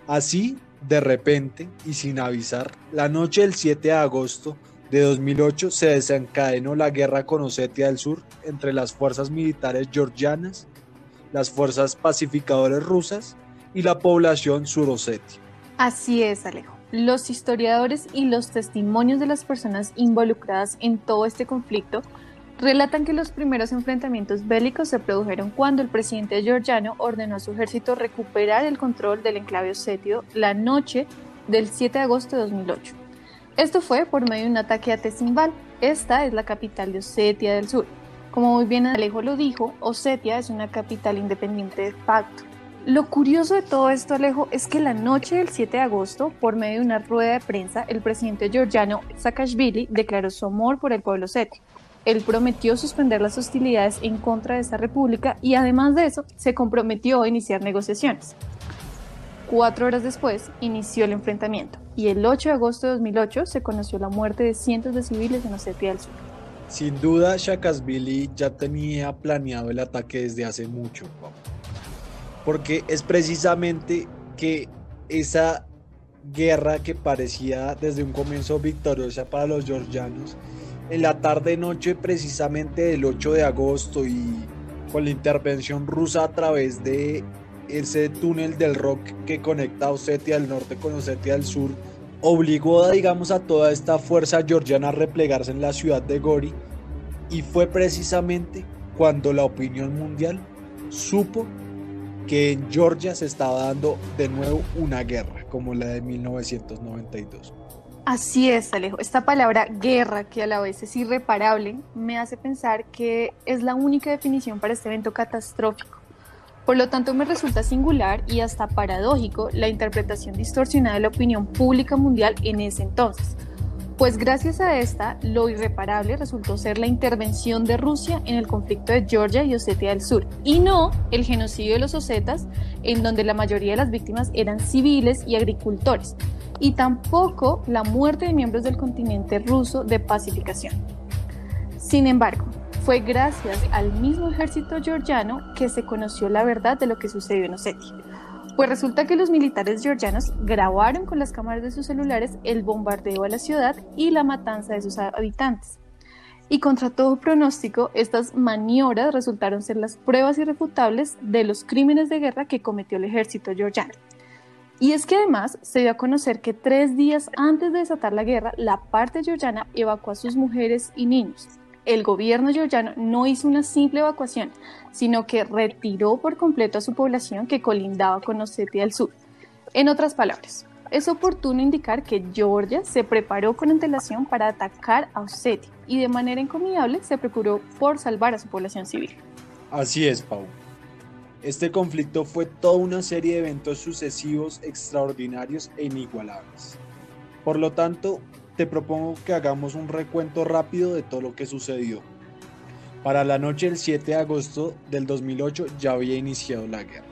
Así, de repente y sin avisar, la noche del 7 de agosto de 2008 se desencadenó la guerra con Osetia del Sur entre las fuerzas militares georgianas, las fuerzas pacificadoras rusas y la población surosetia. Así es, Alejo. Los historiadores y los testimonios de las personas involucradas en todo este conflicto relatan que los primeros enfrentamientos bélicos se produjeron cuando el presidente georgiano ordenó a su ejército recuperar el control del enclave osetio la noche del 7 de agosto de 2008. Esto fue por medio de un ataque a Tesimbal. Esta es la capital de Osetia del Sur. Como muy bien Alejo lo dijo, Osetia es una capital independiente de facto. Lo curioso de todo esto, Alejo, es que la noche del 7 de agosto, por medio de una rueda de prensa, el presidente georgiano Saakashvili declaró su amor por el pueblo osetio. Él prometió suspender las hostilidades en contra de esta república y además de eso, se comprometió a iniciar negociaciones. Cuatro horas después, inició el enfrentamiento y el 8 de agosto de 2008 se conoció la muerte de cientos de civiles en Osetia del Sur. Sin duda, Saakashvili ya tenía planeado el ataque desde hace mucho. Porque es precisamente que esa guerra que parecía desde un comienzo victoriosa para los georgianos, en la tarde-noche precisamente del 8 de agosto y con la intervención rusa a través de ese túnel del rock que conecta Osetia del norte con Osetia del sur, obligó digamos, a toda esta fuerza georgiana a replegarse en la ciudad de Gori y fue precisamente cuando la opinión mundial supo que en Georgia se estaba dando de nuevo una guerra, como la de 1992. Así es, Alejo. Esta palabra guerra, que a la vez es irreparable, me hace pensar que es la única definición para este evento catastrófico. Por lo tanto, me resulta singular y hasta paradójico la interpretación distorsionada de la opinión pública mundial en ese entonces, pues gracias a esta, lo irreparable resultó ser la intervención de Rusia en el conflicto de Georgia y Osetia del Sur, y no el genocidio de los osetas, en donde la mayoría de las víctimas eran civiles y agricultores, y tampoco la muerte de miembros del continente ruso de pacificación. Sin embargo, fue gracias al mismo ejército georgiano que se conoció la verdad de lo que sucedió en Osetia pues resulta que los militares georgianos grabaron con las cámaras de sus celulares el bombardeo a la ciudad y la matanza de sus habitantes. Y contra todo pronóstico, estas maniobras resultaron ser las pruebas irrefutables de los crímenes de guerra que cometió el ejército georgiano. Y es que además se dio a conocer que tres días antes de desatar la guerra, la parte georgiana evacuó a sus mujeres y niños, el gobierno georgiano no hizo una simple evacuación, sino que retiró por completo a su población que colindaba con Osetia del Sur. En otras palabras, es oportuno indicar que Georgia se preparó con antelación para atacar a Osetia y de manera encomiable se procuró por salvar a su población civil. Así es, Pau. Este conflicto fue toda una serie de eventos sucesivos extraordinarios e inigualables. Por lo tanto, te propongo que hagamos un recuento rápido de todo lo que sucedió. Para la noche del 7 de agosto del 2008 ya había iniciado la guerra.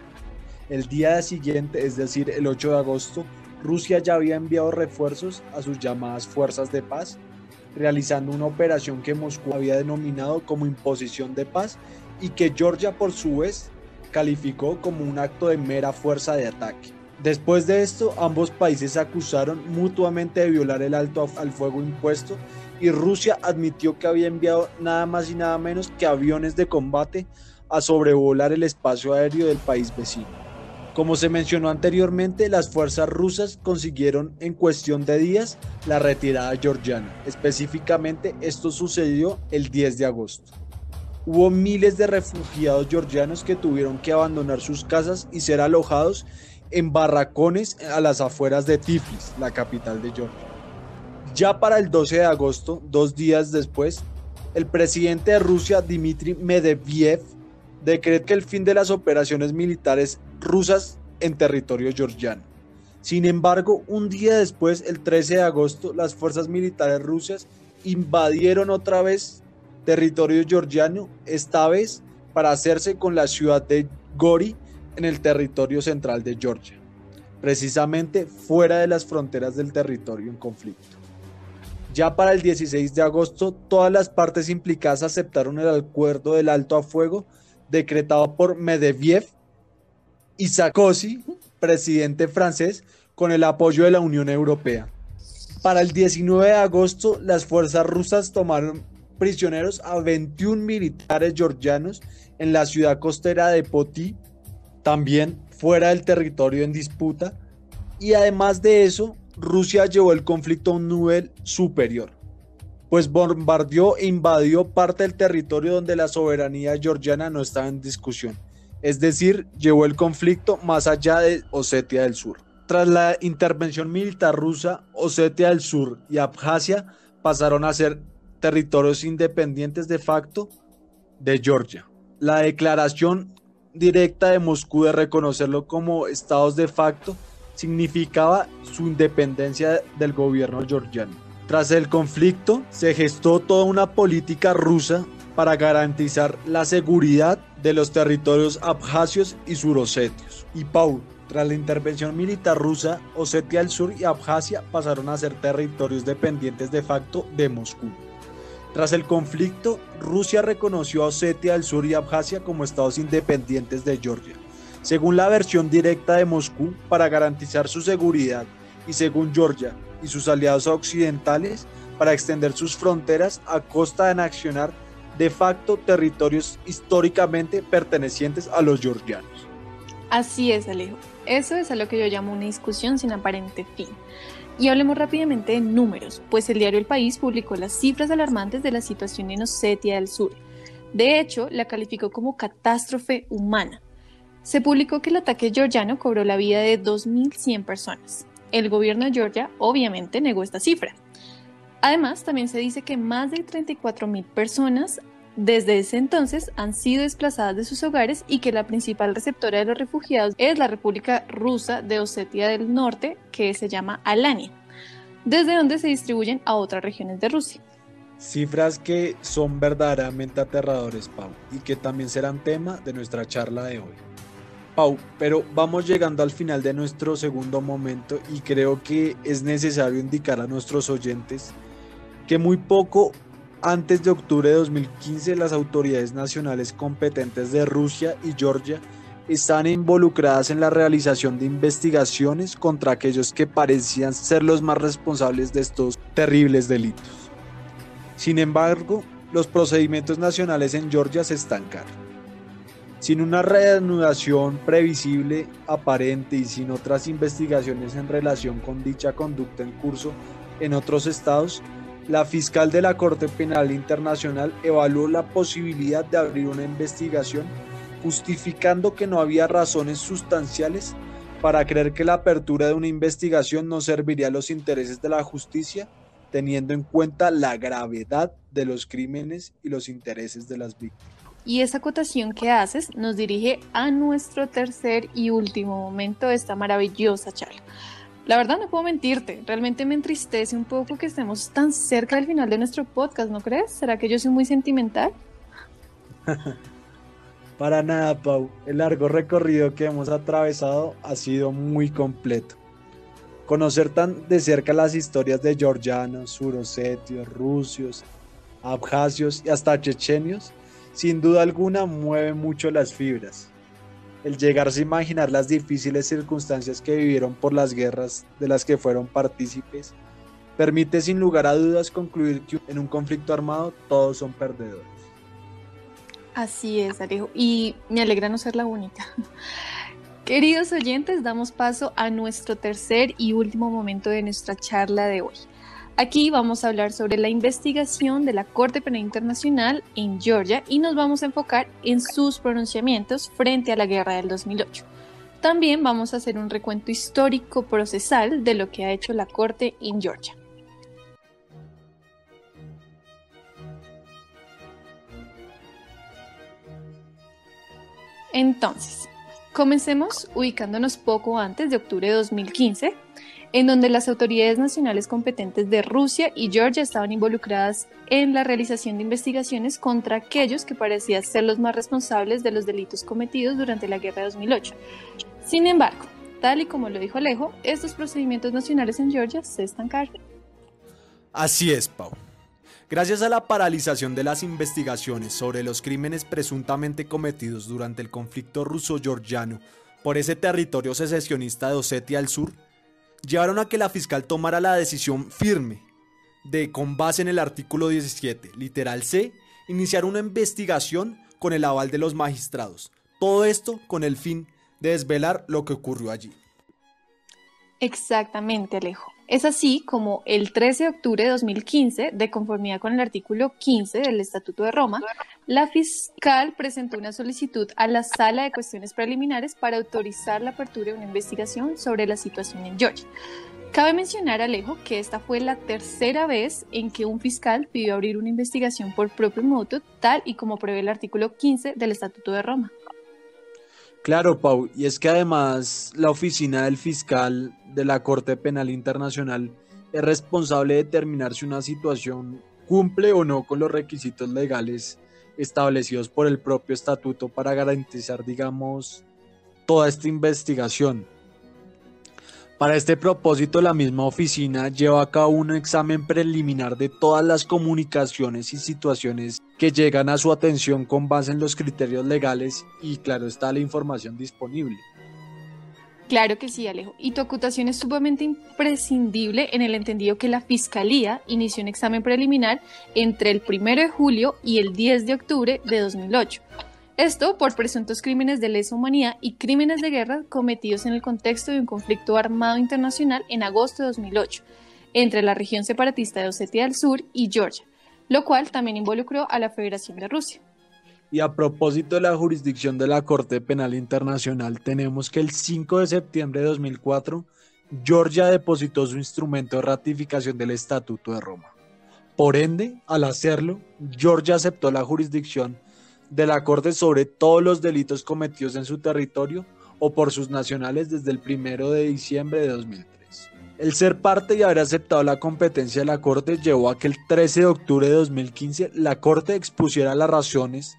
El día siguiente, es decir, el 8 de agosto, Rusia ya había enviado refuerzos a sus llamadas fuerzas de paz, realizando una operación que Moscú había denominado como imposición de paz y que Georgia por su vez calificó como un acto de mera fuerza de ataque. Después de esto, ambos países acusaron mutuamente de violar el alto al fuego impuesto y Rusia admitió que había enviado nada más y nada menos que aviones de combate a sobrevolar el espacio aéreo del país vecino. Como se mencionó anteriormente, las fuerzas rusas consiguieron en cuestión de días la retirada georgiana. Específicamente, esto sucedió el 10 de agosto. Hubo miles de refugiados georgianos que tuvieron que abandonar sus casas y ser alojados en barracones a las afueras de Tiflis, la capital de Georgia. Ya para el 12 de agosto, dos días después, el presidente de Rusia, Dmitry Medvedev, decretó el fin de las operaciones militares rusas en territorio georgiano. Sin embargo, un día después, el 13 de agosto, las fuerzas militares rusas invadieron otra vez territorio georgiano, esta vez para hacerse con la ciudad de Gori, en el territorio central de Georgia. precisamente fuera de las fronteras del territorio en conflicto. Ya para el 16 de agosto, todas las partes implicadas aceptaron el acuerdo del alto a fuego decretado por Medvedev y Sarkozy, presidente francés, con el apoyo de la Unión Europea. Para el 19 de agosto, las fuerzas rusas tomaron prisioneros a 21 militares georgianos en la ciudad costera de Poti, también fuera del territorio en disputa, y además de eso, Rusia llevó el conflicto a un nivel superior, pues bombardeó e invadió parte del territorio donde la soberanía georgiana no estaba en discusión, es decir, llevó el conflicto más allá de Osetia del Sur. Tras la intervención militar rusa, Osetia del Sur y Abjasia pasaron a ser territorios independientes de facto de Georgia. La declaración directa de Moscú de reconocerlo como estados de facto significaba su independencia del gobierno georgiano. Tras el conflicto, se gestó toda una política rusa para garantizar la seguridad de los territorios abjasios y surosetios. Y Paul, tras la intervención militar rusa, Osetia del Sur y Abjasia pasaron a ser territorios dependientes de facto de Moscú. Tras el conflicto, Rusia reconoció a Osetia del Sur y Abjasia como estados independientes de Georgia. Según la versión directa de Moscú, para garantizar su seguridad y según Georgia y sus aliados occidentales, para extender sus fronteras a costa de anexionar de facto territorios históricamente pertenecientes a los georgianos. Así es, Alejo. Eso es a lo que yo llamo una discusión sin aparente fin. Y hablemos rápidamente de números, pues el diario El País publicó las cifras alarmantes de la situación en Osetia del Sur. De hecho, la calificó como catástrofe humana. Se publicó que el ataque georgiano cobró la vida de 2.100 personas. El gobierno de Georgia obviamente negó esta cifra. Además, también se dice que más de 34.000 personas desde ese entonces han sido desplazadas de sus hogares y que la principal receptora de los refugiados es la República Rusa de Osetia del Norte, que se llama Alania, desde donde se distribuyen a otras regiones de Rusia. Cifras que son verdaderamente aterradores, Pau, y que también serán tema de nuestra charla de hoy. Pau, pero vamos llegando al final de nuestro segundo momento y creo que es necesario indicar a nuestros oyentes que muy poco antes de octubre de 2015, las autoridades nacionales competentes de Rusia y Georgia están involucradas en la realización de investigaciones contra aquellos que parecían ser los más responsables de estos terribles delitos. Sin embargo, los procedimientos nacionales en Georgia se estancaron. Sin una reanudación previsible, aparente y sin otras investigaciones en relación con dicha conducta en curso en otros estados, la fiscal de la Corte Penal Internacional evaluó la posibilidad de abrir una investigación justificando que no había razones sustanciales para creer que la apertura de una investigación no serviría a los intereses de la justicia, teniendo en cuenta la gravedad de los crímenes y los intereses de las víctimas. Y esa acotación que haces nos dirige a nuestro tercer y último momento de esta maravillosa charla. La verdad no puedo mentirte, realmente me entristece un poco que estemos tan cerca del final de nuestro podcast, ¿no crees? ¿Será que yo soy muy sentimental? Para nada, Pau. El largo recorrido que hemos atravesado ha sido muy completo. Conocer tan de cerca las historias de georgianos, surosetios, rusios, abjasios y hasta chechenios, sin duda alguna mueve mucho las fibras el llegarse a imaginar las difíciles circunstancias que vivieron por las guerras de las que fueron partícipes, permite sin lugar a dudas concluir que en un conflicto armado todos son perdedores. Así es, Alejo, y me alegra no ser la única. Queridos oyentes, damos paso a nuestro tercer y último momento de nuestra charla de hoy. Aquí vamos a hablar sobre la investigación de la Corte Penal Internacional en Georgia y nos vamos a enfocar en sus pronunciamientos frente a la guerra del 2008. También vamos a hacer un recuento histórico procesal de lo que ha hecho la Corte en Georgia. Entonces, comencemos ubicándonos poco antes de octubre de 2015 en donde las autoridades nacionales competentes de Rusia y Georgia estaban involucradas en la realización de investigaciones contra aquellos que parecían ser los más responsables de los delitos cometidos durante la guerra de 2008. Sin embargo, tal y como lo dijo Alejo, estos procedimientos nacionales en Georgia se estancaron. Así es, Pau. Gracias a la paralización de las investigaciones sobre los crímenes presuntamente cometidos durante el conflicto ruso-georgiano por ese territorio secesionista de Osetia del Sur, llevaron a que la fiscal tomara la decisión firme de, con base en el artículo 17, literal C, iniciar una investigación con el aval de los magistrados. Todo esto con el fin de desvelar lo que ocurrió allí. Exactamente, Alejo. Es así como el 13 de octubre de 2015, de conformidad con el artículo 15 del Estatuto de Roma, la fiscal presentó una solicitud a la Sala de Cuestiones Preliminares para autorizar la apertura de una investigación sobre la situación en Georgia. Cabe mencionar, Alejo, que esta fue la tercera vez en que un fiscal pidió abrir una investigación por propio moto, tal y como prevé el artículo 15 del Estatuto de Roma. Claro, Pau, y es que además la oficina del fiscal de la Corte Penal Internacional es responsable de determinar si una situación cumple o no con los requisitos legales establecidos por el propio estatuto para garantizar, digamos, toda esta investigación. Para este propósito, la misma oficina lleva a cabo un examen preliminar de todas las comunicaciones y situaciones que llegan a su atención con base en los criterios legales y claro está la información disponible. Claro que sí, Alejo. Y tu acotación es sumamente imprescindible en el entendido que la Fiscalía inició un examen preliminar entre el 1 de julio y el 10 de octubre de 2008 esto por presuntos crímenes de lesa humanidad y crímenes de guerra cometidos en el contexto de un conflicto armado internacional en agosto de 2008 entre la región separatista de Osetia del Sur y Georgia, lo cual también involucró a la Federación de Rusia. Y a propósito de la jurisdicción de la Corte Penal Internacional, tenemos que el 5 de septiembre de 2004, Georgia depositó su instrumento de ratificación del Estatuto de Roma. Por ende, al hacerlo, Georgia aceptó la jurisdicción de la Corte sobre todos los delitos cometidos en su territorio o por sus nacionales desde el 1 de diciembre de 2003. El ser parte y haber aceptado la competencia de la Corte llevó a que el 13 de octubre de 2015 la Corte expusiera las razones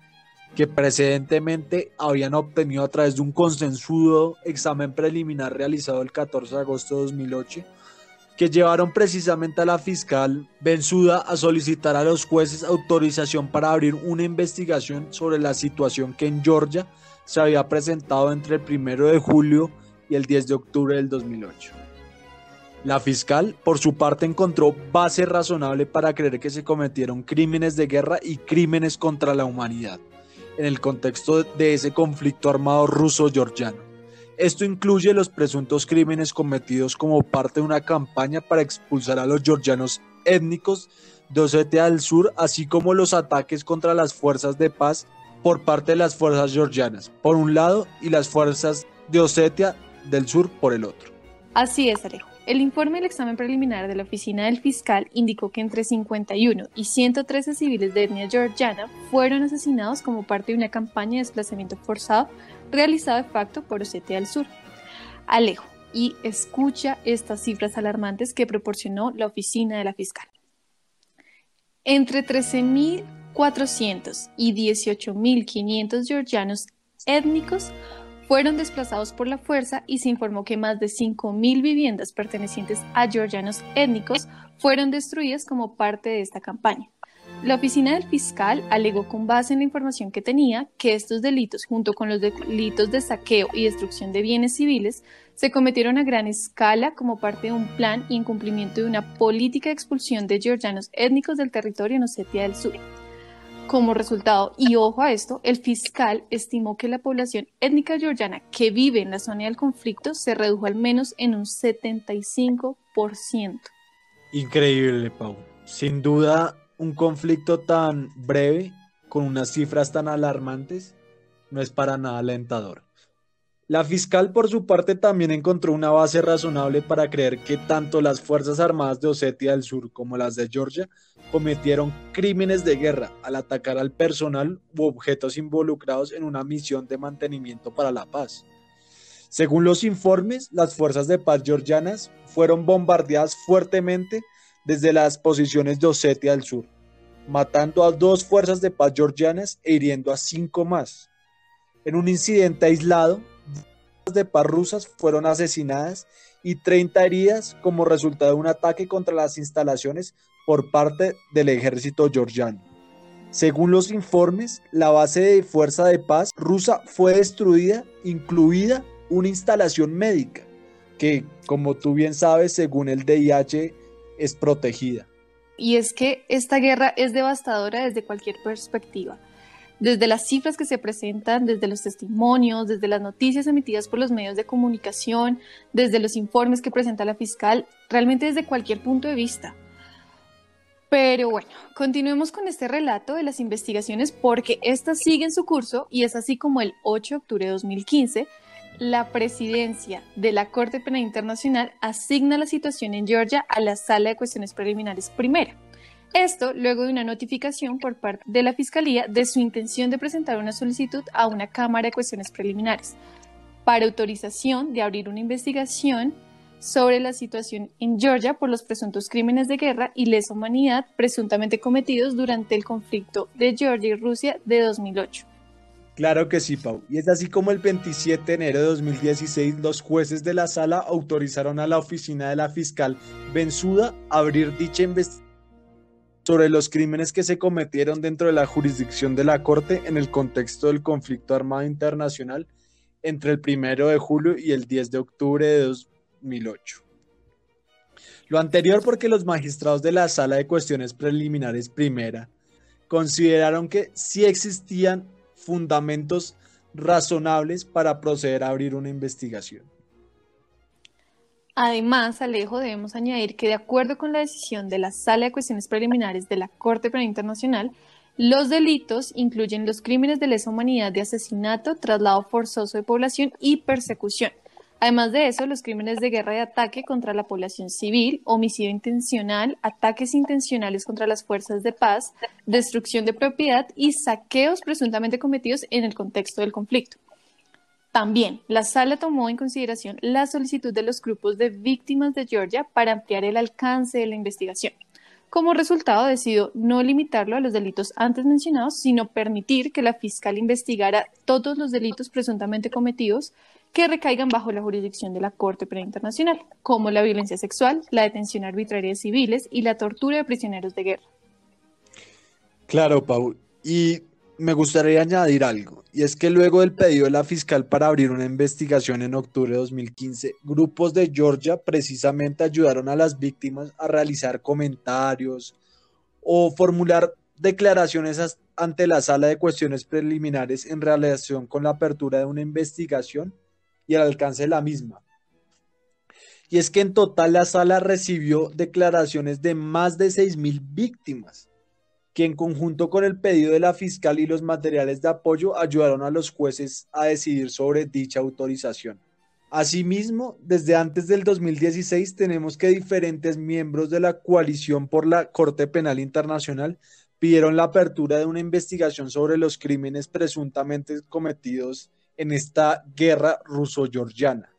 que precedentemente habían obtenido a través de un consensudo examen preliminar realizado el 14 de agosto de 2008 que llevaron precisamente a la fiscal Benzuda a solicitar a los jueces autorización para abrir una investigación sobre la situación que en Georgia se había presentado entre el 1 de julio y el 10 de octubre del 2008. La fiscal, por su parte, encontró base razonable para creer que se cometieron crímenes de guerra y crímenes contra la humanidad en el contexto de ese conflicto armado ruso-georgiano. Esto incluye los presuntos crímenes cometidos como parte de una campaña para expulsar a los georgianos étnicos de Osetia del Sur, así como los ataques contra las fuerzas de paz por parte de las fuerzas georgianas, por un lado, y las fuerzas de Osetia del Sur por el otro. Así es, Alejo. El informe del examen preliminar de la oficina del fiscal indicó que entre 51 y 113 civiles de etnia georgiana fueron asesinados como parte de una campaña de desplazamiento forzado realizado de facto por Osetia del Sur. Alejo, y escucha estas cifras alarmantes que proporcionó la oficina de la fiscal. Entre 13.400 y 18.500 georgianos étnicos fueron desplazados por la fuerza y se informó que más de 5.000 viviendas pertenecientes a georgianos étnicos fueron destruidas como parte de esta campaña. La oficina del fiscal alegó con base en la información que tenía que estos delitos, junto con los delitos de saqueo y destrucción de bienes civiles, se cometieron a gran escala como parte de un plan y en cumplimiento de una política de expulsión de georgianos étnicos del territorio en Osetia del Sur. Como resultado, y ojo a esto, el fiscal estimó que la población étnica georgiana que vive en la zona del conflicto se redujo al menos en un 75%. Increíble, Pau. Sin duda, un conflicto tan breve, con unas cifras tan alarmantes, no es para nada alentador. La fiscal, por su parte, también encontró una base razonable para creer que tanto las Fuerzas Armadas de Osetia del Sur como las de Georgia cometieron crímenes de guerra al atacar al personal u objetos involucrados en una misión de mantenimiento para la paz. Según los informes, las fuerzas de paz georgianas fueron bombardeadas fuertemente desde las posiciones de Osetia del Sur, matando a dos fuerzas de paz georgianas e hiriendo a cinco más. En un incidente aislado, de paz rusas fueron asesinadas y 30 heridas como resultado de un ataque contra las instalaciones por parte del ejército georgiano. Según los informes, la base de fuerza de paz rusa fue destruida, incluida una instalación médica, que como tú bien sabes, según el DIH, es protegida. Y es que esta guerra es devastadora desde cualquier perspectiva desde las cifras que se presentan, desde los testimonios, desde las noticias emitidas por los medios de comunicación, desde los informes que presenta la fiscal, realmente desde cualquier punto de vista. Pero bueno, continuemos con este relato de las investigaciones porque estas siguen su curso y es así como el 8 de octubre de 2015 la presidencia de la Corte Penal Internacional asigna la situación en Georgia a la Sala de Cuestiones Preliminares Primera esto luego de una notificación por parte de la Fiscalía de su intención de presentar una solicitud a una Cámara de Cuestiones Preliminares para autorización de abrir una investigación sobre la situación en Georgia por los presuntos crímenes de guerra y lesa humanidad presuntamente cometidos durante el conflicto de Georgia y Rusia de 2008. Claro que sí, Pau. Y es así como el 27 de enero de 2016 los jueces de la sala autorizaron a la oficina de la fiscal Benzuda abrir dicha investigación sobre los crímenes que se cometieron dentro de la jurisdicción de la Corte en el contexto del conflicto armado internacional entre el 1 de julio y el 10 de octubre de 2008. Lo anterior porque los magistrados de la Sala de Cuestiones Preliminares Primera consideraron que sí existían fundamentos razonables para proceder a abrir una investigación. Además, Alejo, debemos añadir que de acuerdo con la decisión de la Sala de Cuestiones Preliminares de la Corte Penal Internacional, los delitos incluyen los crímenes de lesa humanidad de asesinato, traslado forzoso de población y persecución. Además de eso, los crímenes de guerra y ataque contra la población civil, homicidio intencional, ataques intencionales contra las fuerzas de paz, destrucción de propiedad y saqueos presuntamente cometidos en el contexto del conflicto. También, la sala tomó en consideración la solicitud de los grupos de víctimas de Georgia para ampliar el alcance de la investigación. Como resultado, decidió no limitarlo a los delitos antes mencionados, sino permitir que la fiscal investigara todos los delitos presuntamente cometidos que recaigan bajo la jurisdicción de la Corte Penal Internacional, como la violencia sexual, la detención arbitraria de civiles y la tortura de prisioneros de guerra. Claro, Paul. Y me gustaría añadir algo, y es que luego del pedido de la fiscal para abrir una investigación en octubre de 2015, grupos de Georgia precisamente ayudaron a las víctimas a realizar comentarios o formular declaraciones ante la sala de cuestiones preliminares en relación con la apertura de una investigación y el alcance de la misma. Y es que en total la sala recibió declaraciones de más de 6.000 víctimas que en conjunto con el pedido de la fiscal y los materiales de apoyo ayudaron a los jueces a decidir sobre dicha autorización. Asimismo, desde antes del 2016 tenemos que diferentes miembros de la coalición por la Corte Penal Internacional pidieron la apertura de una investigación sobre los crímenes presuntamente cometidos en esta guerra ruso-georgiana.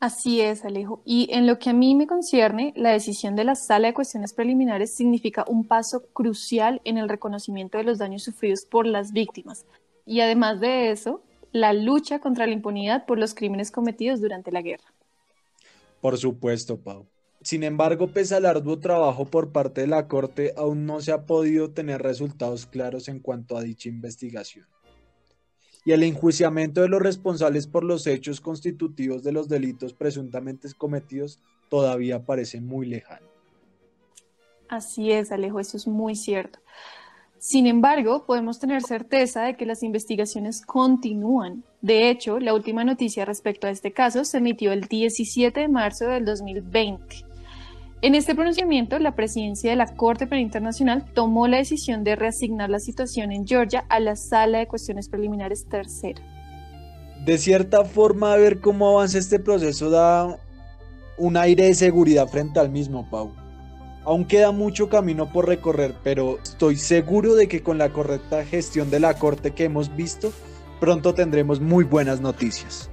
Así es, Alejo. Y en lo que a mí me concierne, la decisión de la Sala de Cuestiones Preliminares significa un paso crucial en el reconocimiento de los daños sufridos por las víctimas. Y además de eso, la lucha contra la impunidad por los crímenes cometidos durante la guerra. Por supuesto, Pau. Sin embargo, pese al arduo trabajo por parte de la Corte, aún no se ha podido tener resultados claros en cuanto a dicha investigación y el enjuiciamiento de los responsables por los hechos constitutivos de los delitos presuntamente cometidos todavía parece muy lejano. Así es, Alejo, eso es muy cierto. Sin embargo, podemos tener certeza de que las investigaciones continúan. De hecho, la última noticia respecto a este caso se emitió el 17 de marzo del 2020. En este pronunciamiento, la presidencia de la Corte Penal Internacional tomó la decisión de reasignar la situación en Georgia a la Sala de Cuestiones Preliminares Tercera. De cierta forma, ver cómo avanza este proceso da un aire de seguridad frente al mismo, Pau. Aún queda mucho camino por recorrer, pero estoy seguro de que con la correcta gestión de la Corte que hemos visto, pronto tendremos muy buenas noticias.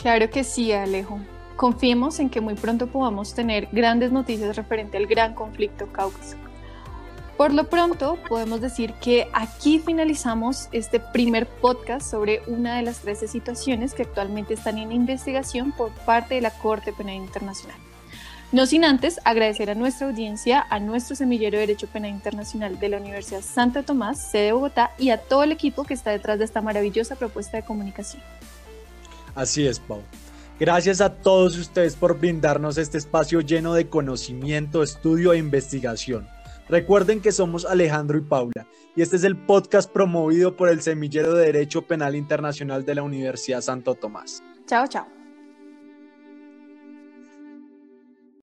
Claro que sí, Alejo. Confiemos en que muy pronto podamos tener grandes noticias referente al gran conflicto cáucaso. Por lo pronto, podemos decir que aquí finalizamos este primer podcast sobre una de las 13 situaciones que actualmente están en investigación por parte de la Corte Penal Internacional. No sin antes agradecer a nuestra audiencia, a nuestro semillero de Derecho Penal Internacional de la Universidad Santa Tomás, sede de Bogotá, y a todo el equipo que está detrás de esta maravillosa propuesta de comunicación. Así es, Pau. Gracias a todos ustedes por brindarnos este espacio lleno de conocimiento, estudio e investigación. Recuerden que somos Alejandro y Paula y este es el podcast promovido por el Semillero de Derecho Penal Internacional de la Universidad Santo Tomás. Chao, chao.